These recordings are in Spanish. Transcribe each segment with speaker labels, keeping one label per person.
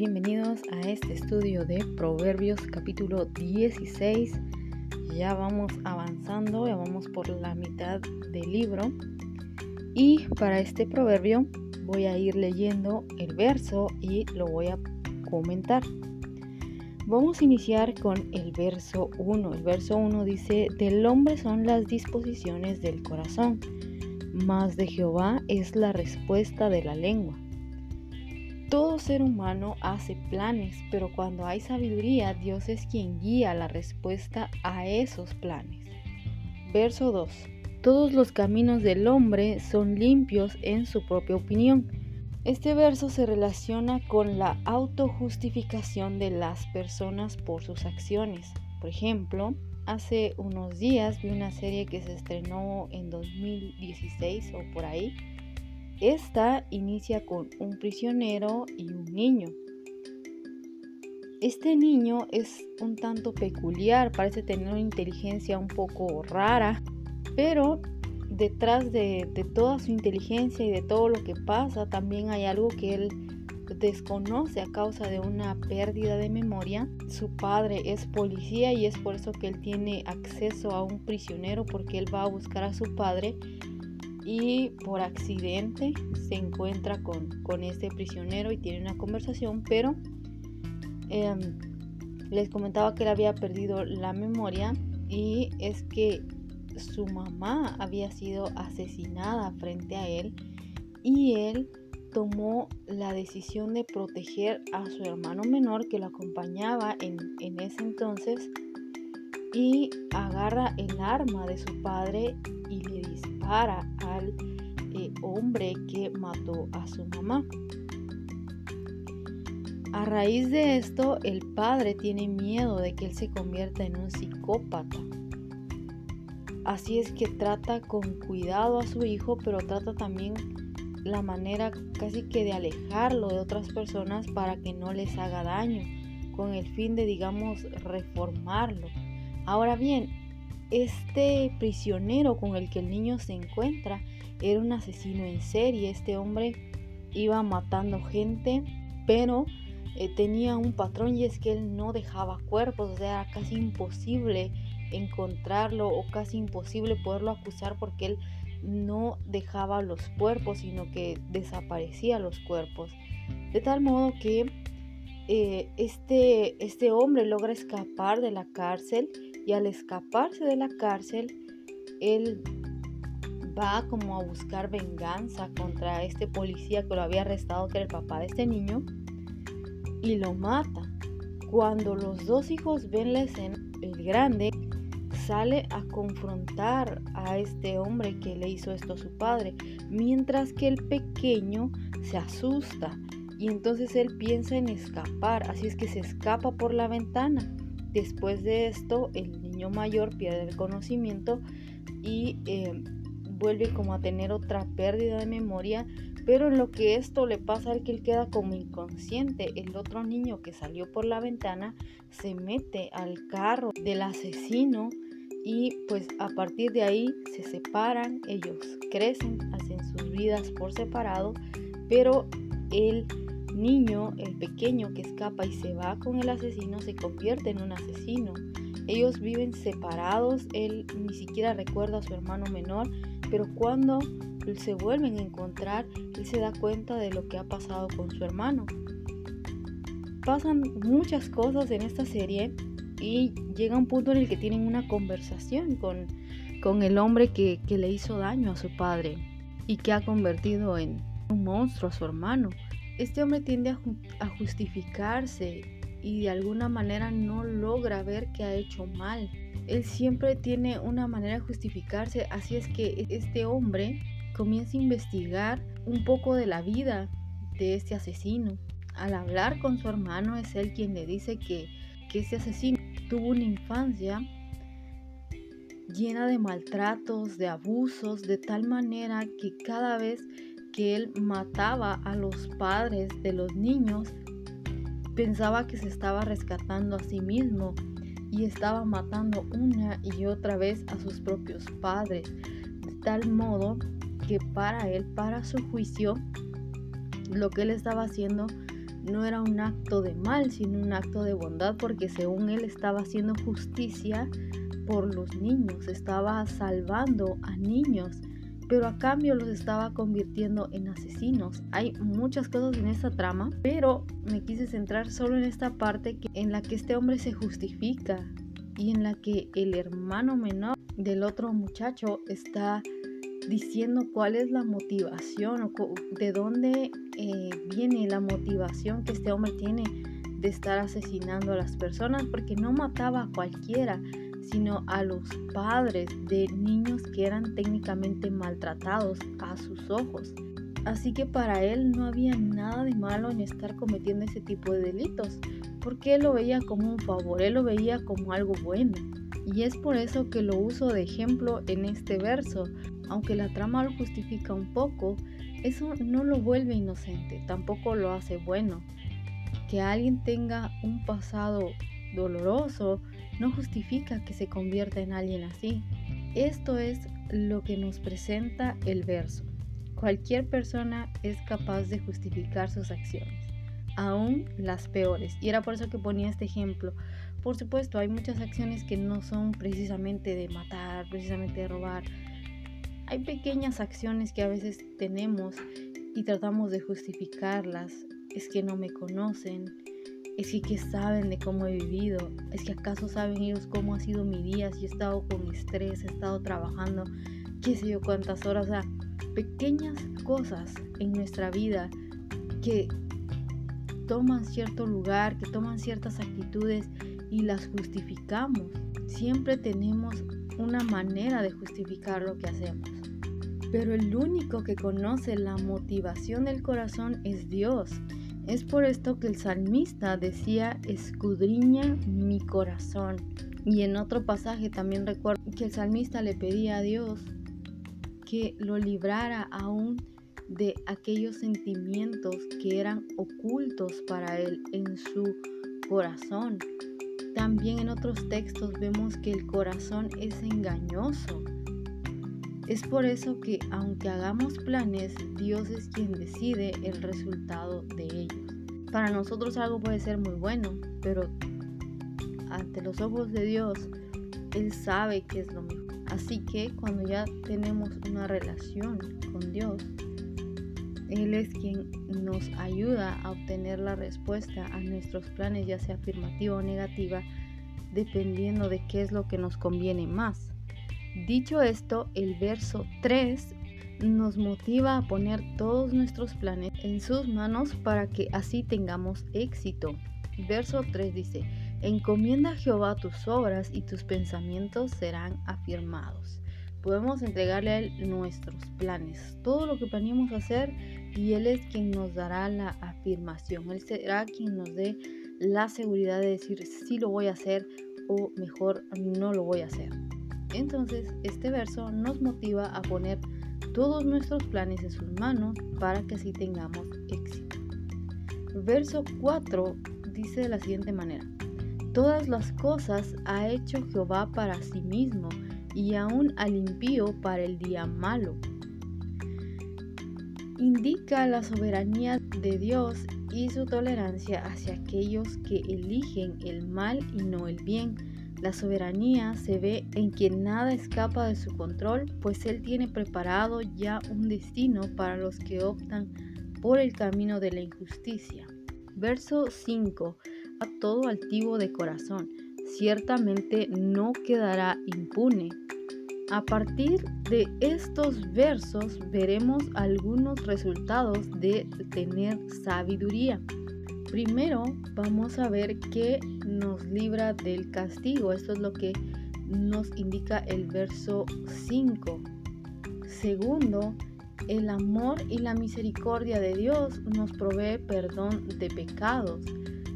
Speaker 1: bienvenidos a este estudio de Proverbios capítulo 16. Ya vamos avanzando, ya vamos por la mitad del libro. Y para este proverbio voy a ir leyendo el verso y lo voy a comentar. Vamos a iniciar con el verso 1. El verso 1 dice, del hombre son las disposiciones del corazón, mas de Jehová es la respuesta de la lengua. Todo ser humano hace planes, pero cuando hay sabiduría, Dios es quien guía la respuesta a esos planes. Verso 2. Todos los caminos del hombre son limpios en su propia opinión. Este verso se relaciona con la autojustificación de las personas por sus acciones. Por ejemplo, hace unos días vi una serie que se estrenó en 2016 o por ahí, esta inicia con un prisionero y un niño. Este niño es un tanto peculiar, parece tener una inteligencia un poco rara, pero detrás de, toda su inteligencia y de todo lo que pasa, también hay algo que él desconoce a causa de una pérdida de memoria. Su padre es policía y es por eso que él tiene acceso a un prisionero porque él va a buscar a su padre y por accidente se encuentra con, con este prisionero y tiene una conversación, pero em, les comentaba que él había perdido la memoria y es que su mamá había sido asesinada frente a él y él tomó la decisión de proteger a su hermano menor que lo acompañaba en, en ese entonces y agarra el arma de su padre y le dispara al eh, hombre que mató a su mamá. A raíz de esto, el padre tiene miedo de que él se convierta en un psicópata. Así es que trata con cuidado a su hijo, pero trata también la manera casi que de alejarlo de otras personas para que no les haga daño, con el fin de, digamos, reformarlo. Ahora bien, este prisionero con el que el niño se encuentra era un asesino en serie. Este hombre iba matando gente, pero eh, tenía un patrón y es que él no dejaba cuerpos, o sea, era casi imposible encontrarlo o casi imposible poderlo acusar porque él no dejaba los cuerpos, sino que desaparecía los cuerpos. De tal modo que eh, este, este hombre logra escapar de la cárcel y al escaparse de la cárcel, él va como a buscar venganza contra este policía que lo había arrestado, que era el papá de este niño, y lo mata. Cuando los dos hijos ven la escena, el grande sale a confrontar a este hombre que le hizo esto a su padre, mientras que el pequeño se asusta y entonces él piensa en escapar, así es que se escapa por la ventana. Después de esto, el mayor pierde el conocimiento y eh, vuelve como a tener otra pérdida de memoria, pero en lo que esto le pasa es que él queda como inconsciente. El otro niño que salió por la ventana se mete al carro del asesino y pues a partir de ahí se separan, ellos crecen, hacen sus vidas por separado, pero él niño, el pequeño que escapa y se va con el asesino, se convierte en un asesino. Ellos viven separados, él ni siquiera recuerda a su hermano menor, pero cuando se vuelven a encontrar, él se da cuenta de lo que ha pasado con su hermano. Pasan muchas cosas en esta serie y llega un punto en el que tienen una conversación con, con el hombre que, que le hizo daño a su padre y que ha convertido en un monstruo a su hermano. Este hombre tiende a, justificarse y de alguna manera no logra ver que ha hecho mal. Él siempre tiene una manera de justificarse, así es que este hombre comienza a investigar un poco de la vida de este asesino. Al hablar con su hermano es él quien le dice que, que este asesino tuvo una infancia llena de maltratos, de abusos, de tal manera que cada vez que él mataba a los padres de los niños, pensaba que se estaba rescatando a sí mismo y estaba matando una y otra vez a sus propios padres, de tal modo que para él, para su juicio, lo que él estaba haciendo no era un acto de mal, sino un acto de bondad, porque según él estaba haciendo justicia por los niños, estaba salvando a niños, pero a cambio los estaba convirtiendo en asesinos. Hay muchas cosas en esta trama, pero me quise centrar solo en esta parte en la que este hombre se justifica y en la que el hermano menor del otro muchacho está diciendo cuál es la motivación o de dónde eh, viene la motivación que este hombre tiene de estar asesinando a las personas, porque no mataba a cualquiera, sino a los padres de niños que eran técnicamente maltratados a sus ojos. Así que para él no había nada de malo en estar cometiendo ese tipo de delitos, porque él lo veía como un favor, él lo veía como algo bueno. Y es por eso que lo uso de ejemplo en este verso. Aunque la trama lo justifica un poco, eso no lo vuelve inocente, tampoco lo hace bueno. Que alguien tenga un pasado doloroso no justifica que se convierta en alguien así. Esto es lo que nos presenta el verso. Cualquier persona es capaz de justificar sus acciones, aún las peores. Y era por eso que ponía este ejemplo. Por supuesto, hay muchas acciones que no son precisamente de matar, precisamente de robar. Hay pequeñas acciones que a veces tenemos y tratamos de justificarlas. Es que no me conocen, es que, ¿qué saben de cómo he vivido? Es que acaso saben ellos cómo ha sido mi día, si he estado con estrés, he estado trabajando, qué sé yo cuántas horas. O sea, pequeñas cosas en nuestra vida que toman cierto lugar, que toman ciertas actitudes y las justificamos. Siempre tenemos una manera de justificar lo que hacemos. Pero el único que conoce la motivación del corazón es Dios. Es por esto que el salmista decía, escudriña mi corazón. Y en otro pasaje también recuerdo que el salmista le pedía a Dios que lo librara aún de aquellos sentimientos que eran ocultos para él en su corazón. También en otros textos vemos que el corazón es engañoso. Es por eso que aunque hagamos planes, Dios es quien decide el resultado de ellos. Para nosotros algo puede ser muy bueno, pero ante los ojos de Dios, Él sabe qué es lo mejor. Así que cuando ya tenemos una relación con Dios, Él es quien nos ayuda a obtener la respuesta a nuestros planes, ya sea afirmativa o negativa, dependiendo de qué es lo que nos conviene más. Dicho esto, el verso 3 nos motiva a poner todos nuestros planes en sus manos para que así tengamos éxito. Verso 3 dice, encomienda a Jehová tus obras y tus pensamientos serán afirmados. Podemos entregarle a Él nuestros planes, todo lo que planeamos hacer y Él es quien nos dará la afirmación. Él será quien nos dé la seguridad de decir si lo voy a hacer o mejor no lo voy a hacer. Entonces, este verso nos motiva a poner todos nuestros planes en sus manos para que así tengamos éxito. Verso 4 dice de la siguiente manera, Todas las cosas ha hecho Jehová para sí mismo y aún al impío para el día malo. Indica la soberanía de Dios y su tolerancia hacia aquellos que eligen el mal y no el bien la soberanía se ve en que nada escapa de su control, pues Él tiene preparado ya un destino para los que optan por el camino de la injusticia. Verso 5. A todo altivo de corazón, ciertamente no quedará impune. A partir de estos versos veremos algunos resultados de tener sabiduría. Primero vamos a ver qué nos libra del castigo. Esto es lo que nos indica el verso 5. Segundo, el amor y la misericordia de Dios nos provee perdón de pecados.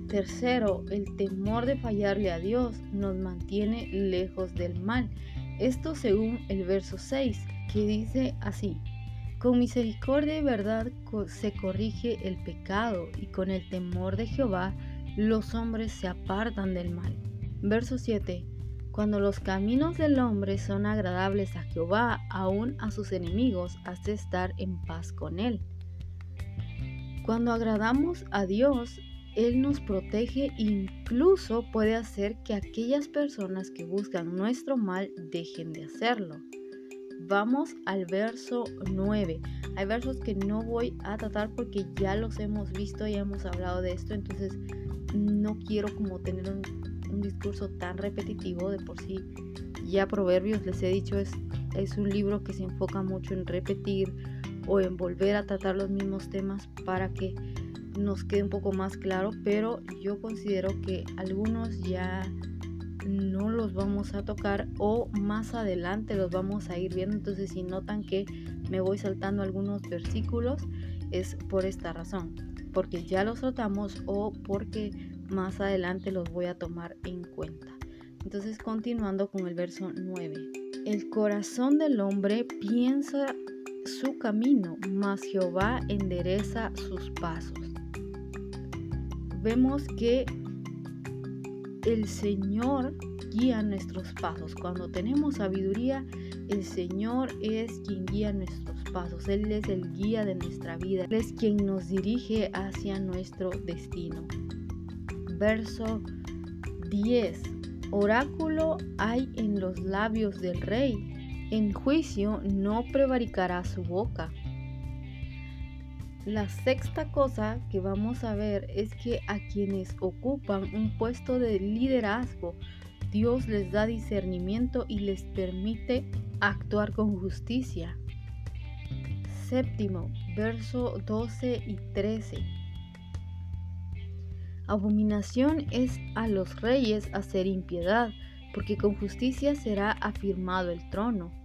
Speaker 1: Tercero, el temor de fallarle a Dios nos mantiene lejos del mal. Esto según el verso 6, que dice así. Con misericordia y verdad se corrige el pecado y con el temor de Jehová los hombres se apartan del mal. Verso 7. Cuando los caminos del hombre son agradables a Jehová, aún a sus enemigos, hace estar en paz con él. Cuando agradamos a Dios, Él nos protege e incluso puede hacer que aquellas personas que buscan nuestro mal dejen de hacerlo. Vamos al verso 9. Hay versos que no voy a tratar porque ya los hemos visto y hemos hablado de esto, entonces no quiero como tener un, discurso tan repetitivo de por sí. Ya Proverbios, les he dicho, es, es un libro que se enfoca mucho en repetir o en volver a tratar los mismos temas para que nos quede un poco más claro, pero yo considero que algunos ya no los vamos a tocar o más adelante los vamos a ir viendo. Entonces si notan que me voy saltando algunos versículos es por esta razón, porque ya los tratamos o porque más adelante los voy a tomar en cuenta. Entonces continuando con el verso 9. El corazón del hombre piensa su camino, mas Jehová endereza sus pasos. Vemos que el Señor guía nuestros pasos. Cuando tenemos sabiduría, el Señor es quien guía nuestros pasos. Él es el guía de nuestra vida. Él es quien nos dirige hacia nuestro destino. Verso 10. Oráculo hay en los labios del rey. En juicio no prevaricará su boca. La sexta cosa que vamos a ver es que a quienes ocupan un puesto de liderazgo, Dios les da discernimiento y les permite actuar con justicia. Séptimo, verso 12 y 13. Abominación es a los reyes hacer impiedad, porque con justicia será afirmado el trono.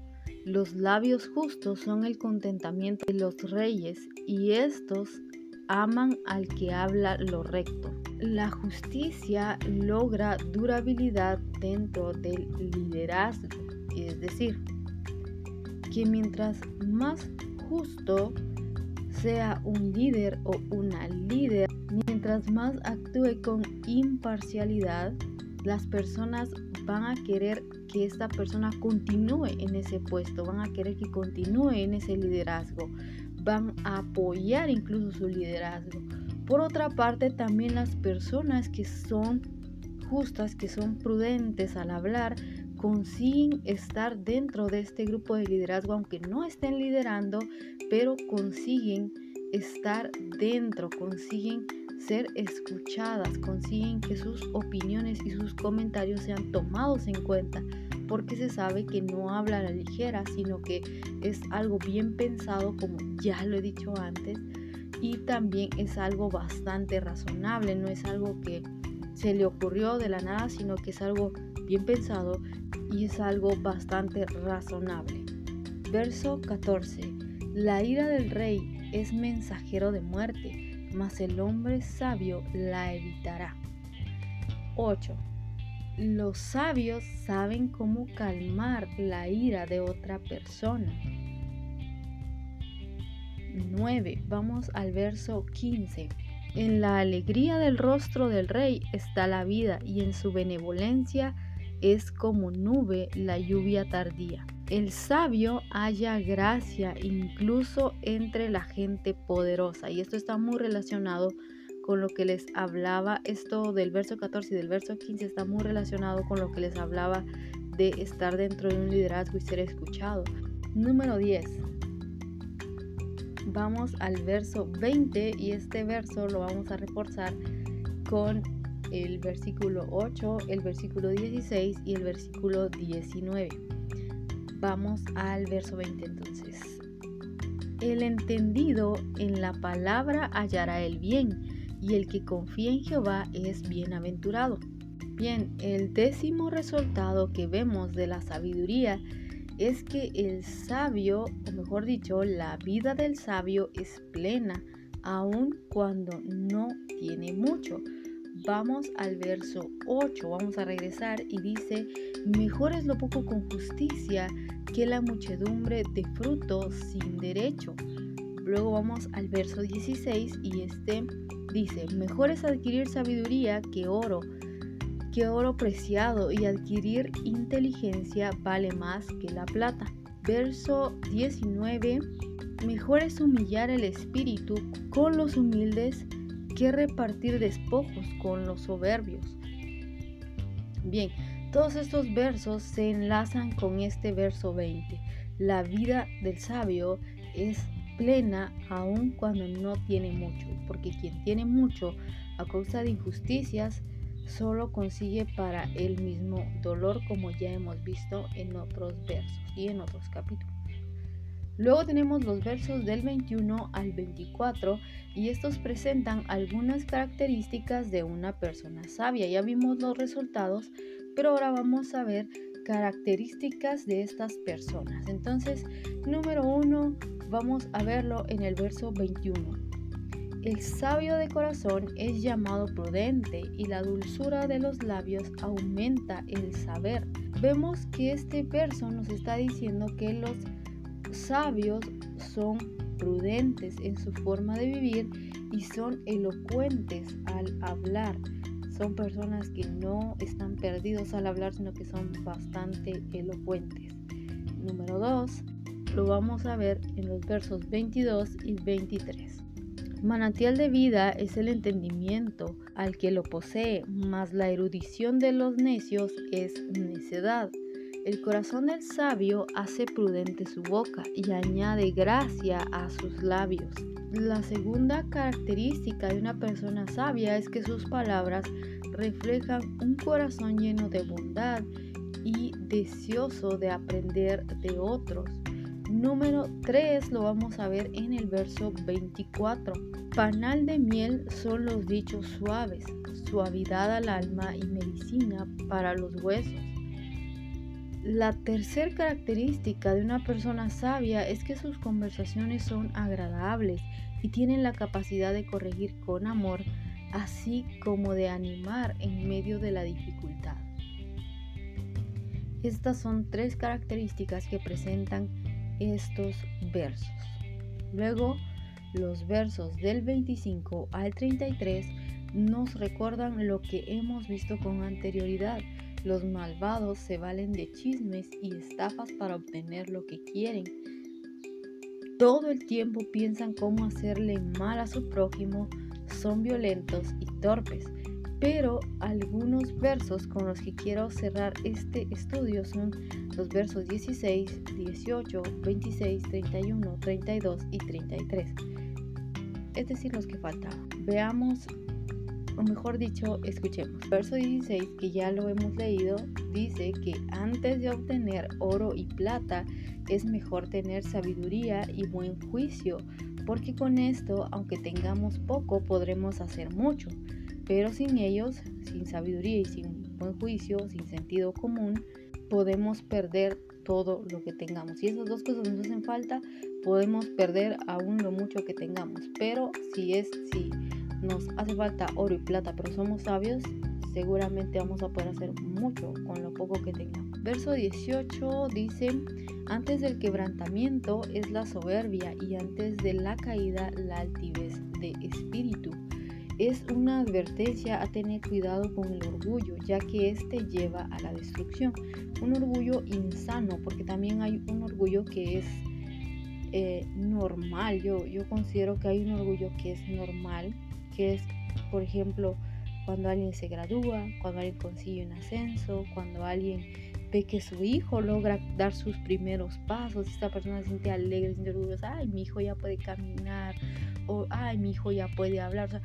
Speaker 1: Los labios justos son el contentamiento de los reyes y estos aman al que habla lo recto. La justicia logra durabilidad dentro del liderazgo, es decir, que mientras más justo sea un líder o una líder, mientras más actúe con imparcialidad, las personas van a querer que esta persona continúe en ese puesto, van a querer que continúe en ese liderazgo, van a apoyar incluso su liderazgo. Por otra parte, también las personas que son justas, que son prudentes al hablar, consiguen estar dentro de este grupo de liderazgo, aunque no estén liderando, pero consiguen estar dentro, consiguen ser escuchadas, consiguen que sus opiniones y sus comentarios sean tomados en cuenta, porque se sabe que no habla a la ligera, sino que es algo bien pensado, como ya lo he dicho antes, y también es algo bastante razonable, no es algo que se le ocurrió de la nada, sino que es algo bien pensado y es algo bastante razonable. Verso 14. La ira del rey es mensajero de muerte mas el hombre sabio la evitará. 8. Los sabios saben cómo calmar la ira de otra persona. 9. Vamos al verso 15. En la alegría del rostro del rey está la vida y en su benevolencia es como nube la lluvia tardía. El sabio halla gracia incluso entre la gente poderosa y esto está muy relacionado con lo que les hablaba, esto del verso 14 y del verso 15 está muy relacionado con lo que les hablaba de estar dentro de un liderazgo y ser escuchado. Número 10. Vamos al verso 20 y este verso lo vamos a reforzar con el versículo 8, el versículo 16 y el versículo 19. Vamos al verso 20 entonces. El entendido en la palabra hallará el bien, y el que confía en Jehová es bienaventurado. Bien, el décimo resultado que vemos de la sabiduría es que el sabio, o mejor dicho, la vida del sabio es plena, aun cuando no tiene mucho. Vamos al verso 8, vamos a regresar y dice, mejor es lo poco con justicia que la muchedumbre de frutos sin derecho. Luego vamos al verso 16 y este dice, mejor es adquirir sabiduría que oro, que oro preciado y adquirir inteligencia vale más que la plata. Verso 19 Mejor es humillar el espíritu con los humildes que repartir despojos con los soberbios. Bien, todos estos versos se enlazan con este verso 20. La vida del sabio es plena aun cuando no tiene mucho, porque quien tiene mucho a causa de injusticias solo consigue para él mismo dolor como ya hemos visto en otros versos y en otros capítulos. Luego tenemos los versos del 21 al 24 y estos presentan algunas características de una persona sabia. Ya vimos los resultados, pero ahora vamos a ver características de estas personas. Entonces, número uno, vamos a verlo en el verso 21. El sabio de corazón es llamado prudente y la dulzura de los labios aumenta el saber. Vemos que este verso nos está diciendo que los sabios son prudentes en su forma de vivir y son elocuentes al hablar. Son personas que no están perdidos al hablar, sino que son bastante elocuentes. Número 2, lo vamos a ver en los versos 22 y 23. Manantial de vida es el entendimiento al que lo posee, mas la erudición de los necios es necedad. El corazón del sabio hace prudente su boca y añade gracia a sus labios. La segunda característica de una persona sabia es que sus palabras reflejan un corazón lleno de bondad y deseoso de aprender de otros. Número 3 lo vamos a ver en el verso 24. Panal de miel son los dichos suaves, suavidad al alma y medicina para los huesos. La tercera característica de una persona sabia es que sus conversaciones son agradables y tienen la capacidad de corregir con amor, así como de animar en medio de la dificultad. Estas son tres características que presentan estos versos. Luego, los versos del 25 al 33 nos recuerdan lo que hemos visto con anterioridad los malvados se valen de chismes y estafas para obtener lo que quieren. Todo el tiempo piensan cómo hacerle mal a su prójimo, son violentos y torpes. Pero algunos versos con los que quiero cerrar este estudio son los versos 16, 18, 26, 31, 32 y 33. Es decir, los que faltaban. Veamos o mejor dicho, escuchemos. Verso 16, que ya lo hemos leído, dice que antes de obtener oro y plata es mejor tener sabiduría y buen juicio, porque con esto, aunque tengamos poco, podremos hacer mucho. Pero sin ellos, sin sabiduría y sin buen juicio, sin sentido común, podemos perder todo lo que tengamos. Si esas dos cosas nos hacen falta, podemos perder aún lo mucho que tengamos. Pero si es si nos hace falta oro y plata, pero somos sabios, seguramente vamos a poder hacer mucho con lo poco que tengamos. Verso 18 dice, antes del quebrantamiento es la soberbia y antes de la caída la altivez de espíritu. Es una advertencia a tener cuidado con el orgullo, ya que este lleva a la destrucción. Un orgullo insano, porque también hay un orgullo que es eh, normal. Yo, yo considero que hay un orgullo que es normal, que es, por ejemplo, cuando alguien se gradúa, cuando alguien consigue un ascenso, cuando alguien ve que su hijo logra dar sus primeros pasos, esta persona se siente alegre, se siente orgullosa, ay, mi hijo ya puede caminar, o ay, mi hijo ya puede hablar.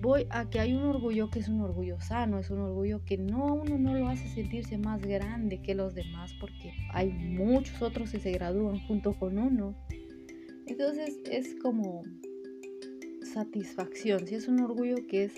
Speaker 1: voy a que hay un orgullo que es un orgullo sano, es un orgullo que no a uno no lo hace sentirse más grande que los demás, porque hay muchos otros que se gradúan junto con uno. Entonces es como satisfacción, si es un orgullo que es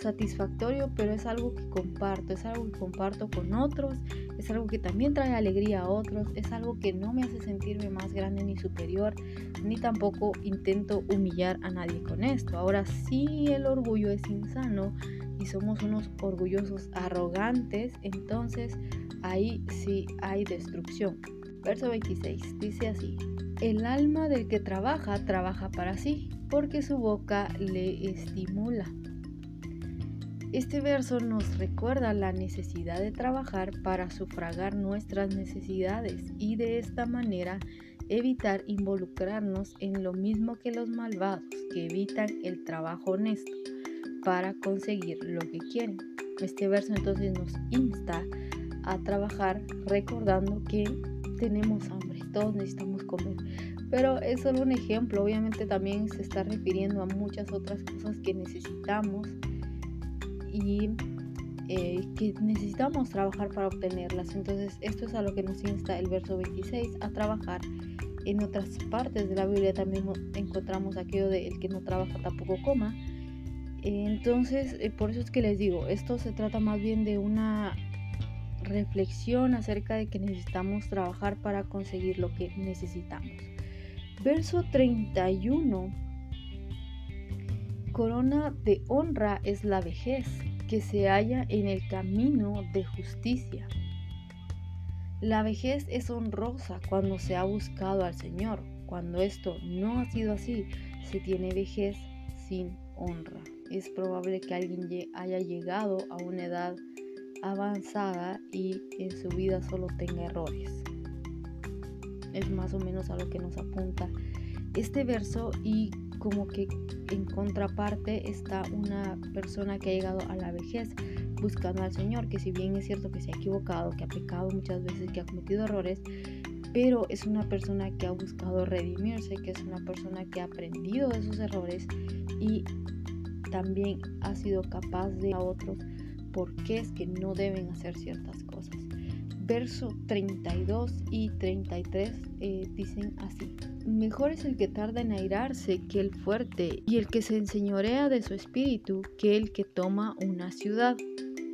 Speaker 1: satisfactorio, pero es algo que comparto, es algo que comparto con otros, es algo que también trae alegría a otros, es algo que no me hace sentirme más grande ni superior, ni tampoco intento humillar a nadie con esto. Ahora si el orgullo es insano y somos unos orgullosos arrogantes, entonces ahí sí hay destrucción. Verso 26 dice así, el alma del que trabaja trabaja para sí porque su boca le estimula. Este verso nos recuerda la necesidad de trabajar para sufragar nuestras necesidades y de esta manera evitar involucrarnos en lo mismo que los malvados, que evitan el trabajo honesto para conseguir lo que quieren. Este verso entonces nos insta a trabajar recordando que tenemos hambre, todos necesitamos comer. Pero es solo un ejemplo, obviamente también se está refiriendo a muchas otras cosas que necesitamos y eh, que necesitamos trabajar para obtenerlas. Entonces esto es a lo que nos insta el verso 26 a trabajar. En otras partes de la Biblia también encontramos aquello de el que no trabaja tampoco coma. Entonces, eh, por eso es que les digo, esto se trata más bien de una reflexión acerca de que necesitamos trabajar para conseguir lo que necesitamos. Verso 31. Corona de honra es la vejez que se halla en el camino de justicia. La vejez es honrosa cuando se ha buscado al Señor. Cuando esto no ha sido así, se tiene vejez sin honra. Es probable que alguien haya llegado a una edad avanzada y en su vida solo tenga errores. Es más o menos a lo que nos apunta este verso y como que en contraparte está una persona que ha llegado a la vejez buscando al Señor, que si bien es cierto que se ha equivocado, que ha pecado muchas veces, que ha cometido errores, pero es una persona que ha buscado redimirse, que es una persona que ha aprendido de sus errores y también ha sido capaz de a otros por qué es que no deben hacer ciertas cosas. Verso 32 y 33 eh, dicen así. Mejor es el que tarda en airarse que el fuerte, y el que se enseñorea de su espíritu que el que toma una ciudad.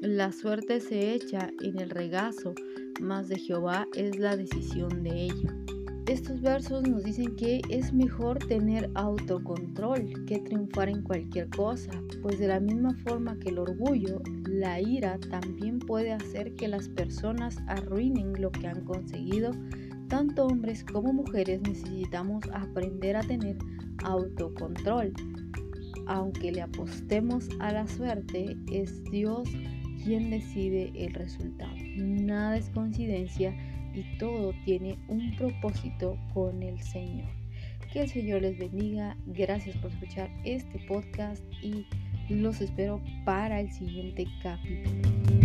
Speaker 1: La suerte se echa en el regazo, mas de Jehová es la decisión de ello. Estos versos nos dicen que es mejor tener autocontrol que triunfar en cualquier cosa, pues de la misma forma que el orgullo, la ira también puede hacer que las personas arruinen lo que han conseguido. Tanto hombres como mujeres necesitamos aprender a tener autocontrol. Aunque le apostemos a la suerte, es Dios quien decide el resultado. Nada es coincidencia y todo tiene un propósito con el Señor. Que el Señor les bendiga. Gracias por escuchar este podcast y los espero para el siguiente capítulo.